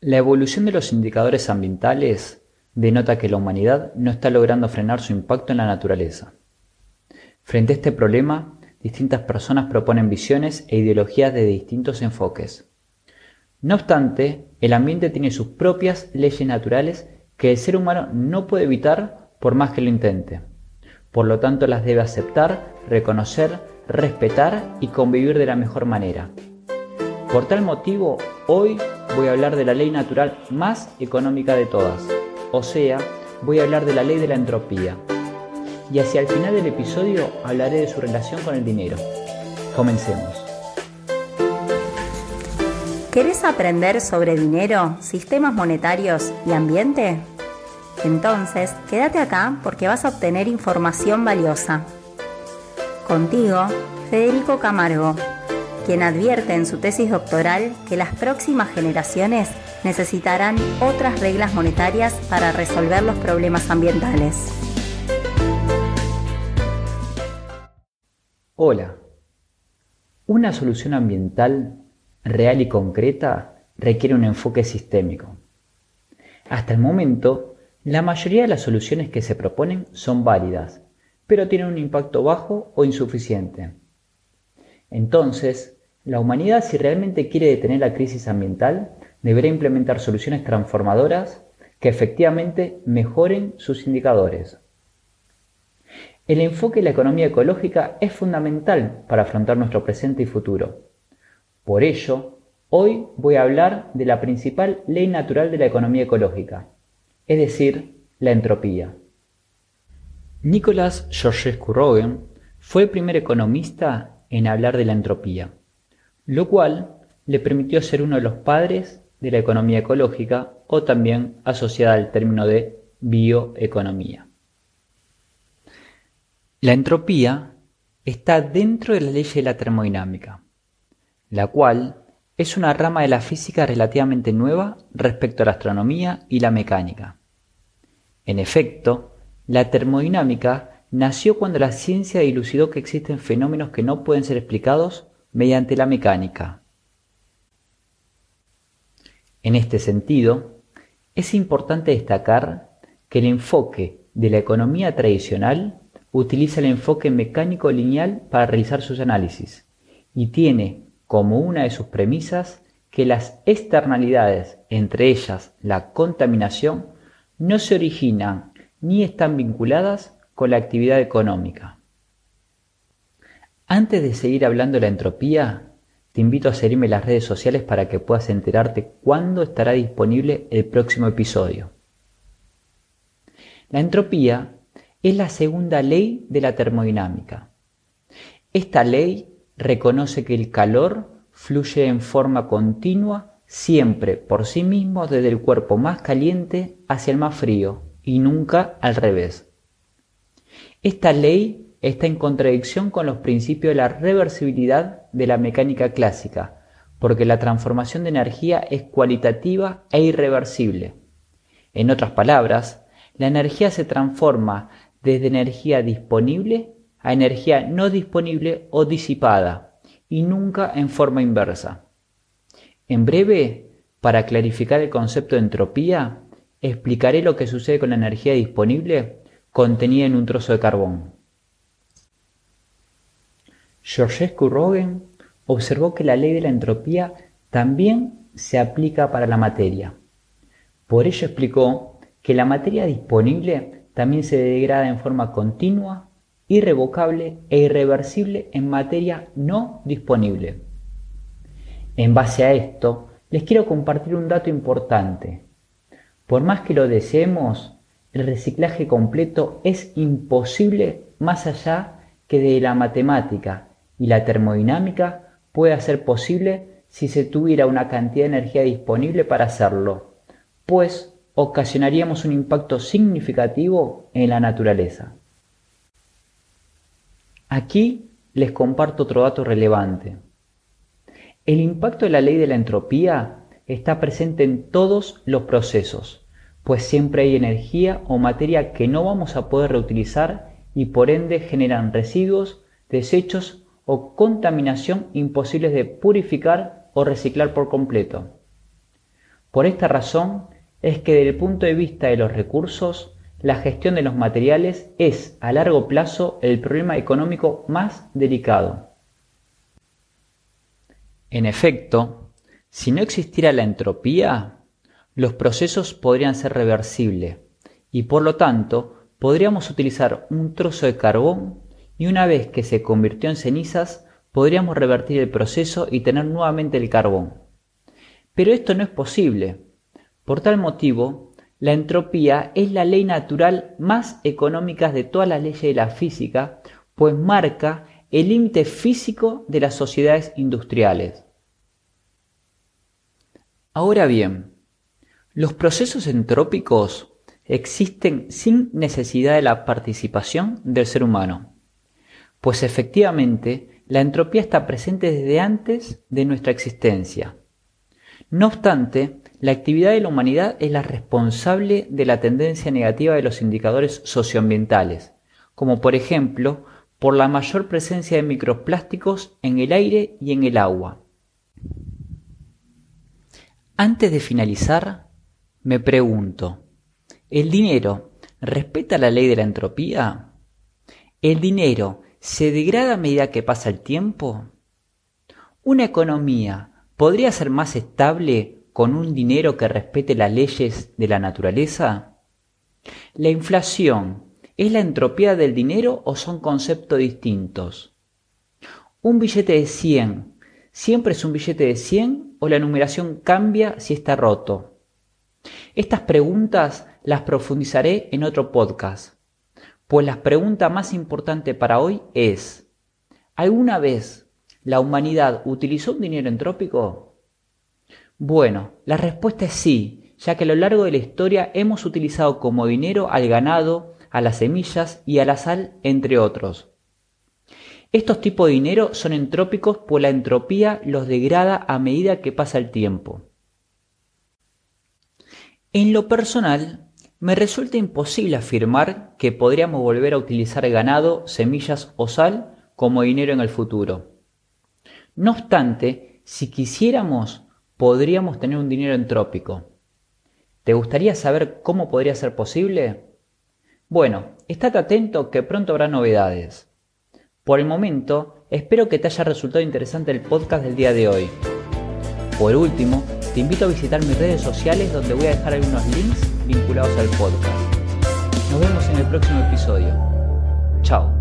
La evolución de los indicadores ambientales denota que la humanidad no está logrando frenar su impacto en la naturaleza. Frente a este problema, distintas personas proponen visiones e ideologías de distintos enfoques. No obstante, el ambiente tiene sus propias leyes naturales que el ser humano no puede evitar por más que lo intente. Por lo tanto, las debe aceptar, reconocer, respetar y convivir de la mejor manera. Por tal motivo, hoy voy a hablar de la ley natural más económica de todas, o sea, voy a hablar de la ley de la entropía. Y hacia el final del episodio hablaré de su relación con el dinero. Comencemos. ¿Querés aprender sobre dinero, sistemas monetarios y ambiente? Entonces, quédate acá porque vas a obtener información valiosa. Contigo, Federico Camargo, quien advierte en su tesis doctoral que las próximas generaciones necesitarán otras reglas monetarias para resolver los problemas ambientales. Hola. Una solución ambiental real y concreta requiere un enfoque sistémico. Hasta el momento, la mayoría de las soluciones que se proponen son válidas, pero tienen un impacto bajo o insuficiente. Entonces, la humanidad si realmente quiere detener la crisis ambiental, deberá implementar soluciones transformadoras que efectivamente mejoren sus indicadores. El enfoque de la economía ecológica es fundamental para afrontar nuestro presente y futuro. Por ello, hoy voy a hablar de la principal ley natural de la economía ecológica, es decir, la entropía. Nicolás Georgescu Rogen fue el primer economista en hablar de la entropía, lo cual le permitió ser uno de los padres de la economía ecológica o también asociada al término de bioeconomía. La entropía está dentro de la ley de la termodinámica la cual es una rama de la física relativamente nueva respecto a la astronomía y la mecánica. En efecto, la termodinámica nació cuando la ciencia dilucidó que existen fenómenos que no pueden ser explicados mediante la mecánica. En este sentido, es importante destacar que el enfoque de la economía tradicional utiliza el enfoque mecánico lineal para realizar sus análisis y tiene como una de sus premisas que las externalidades, entre ellas la contaminación, no se originan ni están vinculadas con la actividad económica. Antes de seguir hablando de la entropía, te invito a seguirme en las redes sociales para que puedas enterarte cuándo estará disponible el próximo episodio. La entropía es la segunda ley de la termodinámica. Esta ley reconoce que el calor fluye en forma continua siempre por sí mismo desde el cuerpo más caliente hacia el más frío y nunca al revés. Esta ley está en contradicción con los principios de la reversibilidad de la mecánica clásica, porque la transformación de energía es cualitativa e irreversible. En otras palabras, la energía se transforma desde energía disponible a energía no disponible o disipada, y nunca en forma inversa. En breve, para clarificar el concepto de entropía, explicaré lo que sucede con la energía disponible contenida en un trozo de carbón. Georgescu Rogen observó que la ley de la entropía también se aplica para la materia. Por ello explicó que la materia disponible también se degrada en forma continua irrevocable e irreversible en materia no disponible. En base a esto, les quiero compartir un dato importante. Por más que lo deseemos, el reciclaje completo es imposible más allá que de la matemática y la termodinámica puede ser posible si se tuviera una cantidad de energía disponible para hacerlo, pues ocasionaríamos un impacto significativo en la naturaleza. Aquí les comparto otro dato relevante. El impacto de la ley de la entropía está presente en todos los procesos, pues siempre hay energía o materia que no vamos a poder reutilizar y por ende generan residuos, desechos o contaminación imposibles de purificar o reciclar por completo. Por esta razón es que desde el punto de vista de los recursos, la gestión de los materiales es a largo plazo el problema económico más delicado. En efecto, si no existiera la entropía, los procesos podrían ser reversibles y por lo tanto podríamos utilizar un trozo de carbón y una vez que se convirtió en cenizas podríamos revertir el proceso y tener nuevamente el carbón. Pero esto no es posible. Por tal motivo, la entropía es la ley natural más económica de todas las leyes de la física, pues marca el límite físico de las sociedades industriales. Ahora bien, los procesos entrópicos existen sin necesidad de la participación del ser humano, pues efectivamente la entropía está presente desde antes de nuestra existencia. No obstante, la actividad de la humanidad es la responsable de la tendencia negativa de los indicadores socioambientales, como por ejemplo por la mayor presencia de microplásticos en el aire y en el agua. Antes de finalizar, me pregunto, ¿el dinero respeta la ley de la entropía? ¿El dinero se degrada a medida que pasa el tiempo? ¿Una economía podría ser más estable con un dinero que respete las leyes de la naturaleza? ¿La inflación es la entropía del dinero o son conceptos distintos? ¿Un billete de 100 siempre es un billete de 100 o la numeración cambia si está roto? Estas preguntas las profundizaré en otro podcast, pues la pregunta más importante para hoy es, ¿alguna vez la humanidad utilizó un dinero entrópico? Bueno, la respuesta es sí, ya que a lo largo de la historia hemos utilizado como dinero al ganado, a las semillas y a la sal, entre otros. Estos tipos de dinero son entrópicos pues la entropía los degrada a medida que pasa el tiempo. En lo personal, me resulta imposible afirmar que podríamos volver a utilizar ganado, semillas o sal como dinero en el futuro. No obstante, si quisiéramos, podríamos tener un dinero entrópico. ¿Te gustaría saber cómo podría ser posible? Bueno, estate atento que pronto habrá novedades. Por el momento, espero que te haya resultado interesante el podcast del día de hoy. Por último, te invito a visitar mis redes sociales donde voy a dejar algunos links vinculados al podcast. Nos vemos en el próximo episodio. Chao.